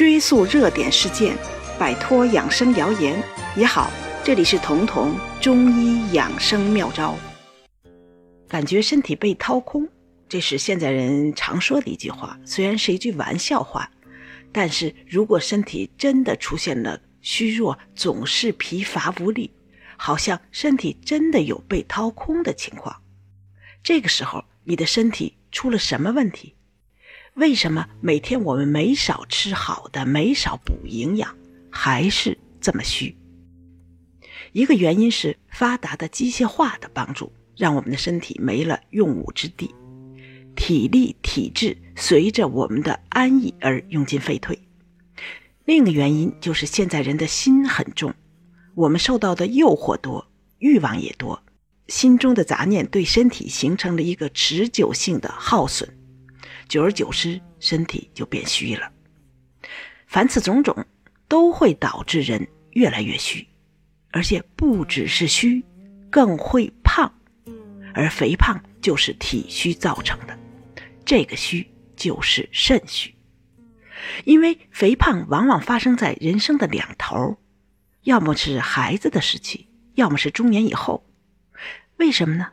追溯热点事件，摆脱养生谣言也好。这里是彤彤中医养生妙招。感觉身体被掏空，这是现在人常说的一句话，虽然是一句玩笑话，但是如果身体真的出现了虚弱，总是疲乏无力，好像身体真的有被掏空的情况，这个时候你的身体出了什么问题？为什么每天我们没少吃好的，没少补营养，还是这么虚？一个原因是发达的机械化的帮助，让我们的身体没了用武之地，体力体质随着我们的安逸而用尽废退。另一个原因就是现在人的心很重，我们受到的诱惑多，欲望也多，心中的杂念对身体形成了一个持久性的耗损。久而久之，身体就变虚了。凡此种种，都会导致人越来越虚，而且不只是虚，更会胖。而肥胖就是体虚造成的，这个虚就是肾虚。因为肥胖往往发生在人生的两头，要么是孩子的时期，要么是中年以后。为什么呢？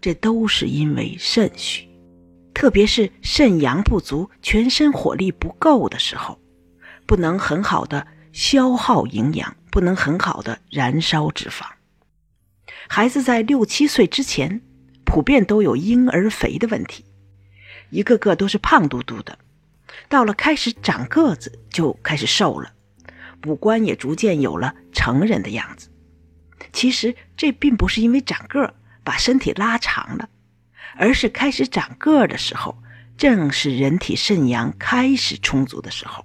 这都是因为肾虚。特别是肾阳不足、全身火力不够的时候，不能很好的消耗营养，不能很好的燃烧脂肪。孩子在六七岁之前，普遍都有婴儿肥的问题，一个个都是胖嘟嘟的。到了开始长个子，就开始瘦了，五官也逐渐有了成人的样子。其实这并不是因为长个儿把身体拉长了。而是开始长个儿的时候，正是人体肾阳开始充足的时候，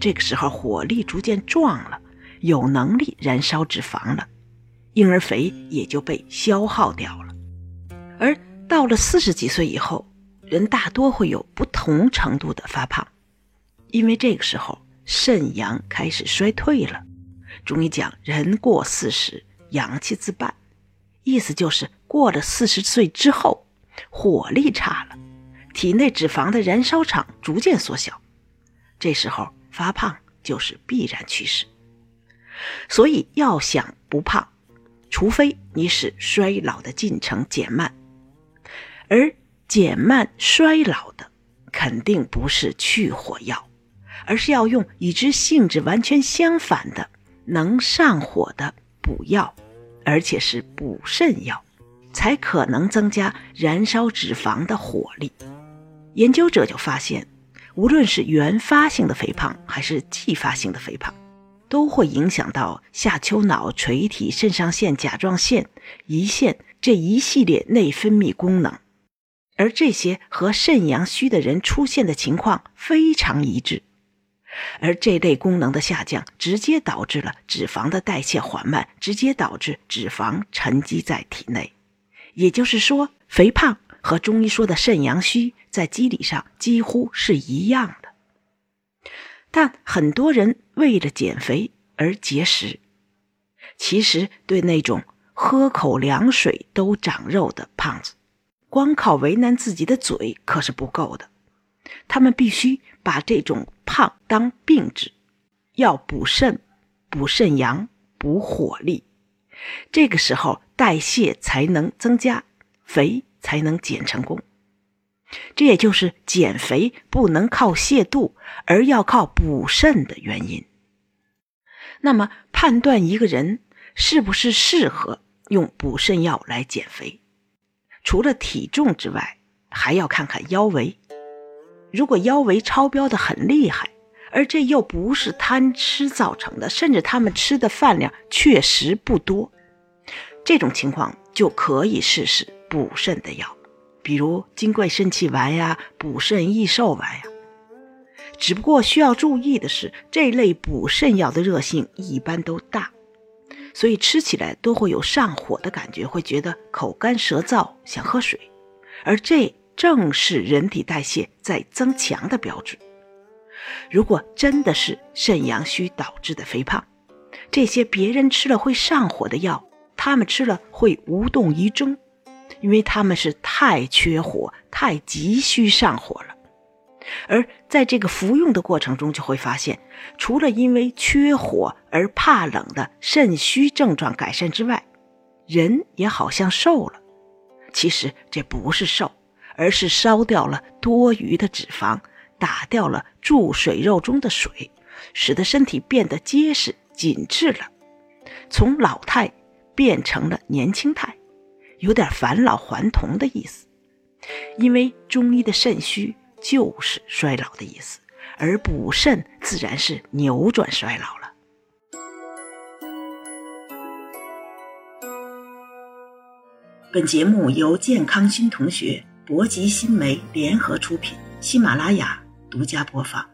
这个时候火力逐渐壮了，有能力燃烧脂肪了，婴儿肥也就被消耗掉了。而到了四十几岁以后，人大多会有不同程度的发胖，因为这个时候肾阳开始衰退了。中医讲人过四十，阳气自半，意思就是过了四十岁之后。火力差了，体内脂肪的燃烧场逐渐缩小，这时候发胖就是必然趋势。所以要想不胖，除非你使衰老的进程减慢，而减慢衰老的肯定不是去火药，而是要用与之性质完全相反的能上火的补药，而且是补肾药。才可能增加燃烧脂肪的火力。研究者就发现，无论是原发性的肥胖还是继发性的肥胖，都会影响到下丘脑垂体肾上腺甲状腺胰腺这一系列内分泌功能，而这些和肾阳虚的人出现的情况非常一致。而这类功能的下降，直接导致了脂肪的代谢缓慢，直接导致脂肪沉积在体内。也就是说，肥胖和中医说的肾阳虚在机理上几乎是一样的。但很多人为了减肥而节食，其实对那种喝口凉水都长肉的胖子，光靠为难自己的嘴可是不够的。他们必须把这种胖当病治，要补肾、补肾阳、补火力。这个时候代谢才能增加，肥才能减成功。这也就是减肥不能靠泻肚，而要靠补肾的原因。那么，判断一个人是不是适合用补肾药来减肥，除了体重之外，还要看看腰围。如果腰围超标的很厉害，而这又不是贪吃造成的，甚至他们吃的饭量确实不多，这种情况就可以试试补肾的药，比如金匮肾气丸呀、补肾益寿丸呀。只不过需要注意的是，这类补肾药的热性一般都大，所以吃起来都会有上火的感觉，会觉得口干舌燥，想喝水，而这正是人体代谢在增强的标志。如果真的是肾阳虚导致的肥胖，这些别人吃了会上火的药，他们吃了会无动于衷，因为他们是太缺火、太急需上火了。而在这个服用的过程中，就会发现，除了因为缺火而怕冷的肾虚症状改善之外，人也好像瘦了。其实这不是瘦，而是烧掉了多余的脂肪，打掉了注水肉中的水，使得身体变得结实紧致了，从老态变成了年轻态，有点返老还童的意思。因为中医的肾虚。就是衰老的意思，而补肾自然是扭转衰老了。本节目由健康新同学、博吉新媒联合出品，喜马拉雅独家播放。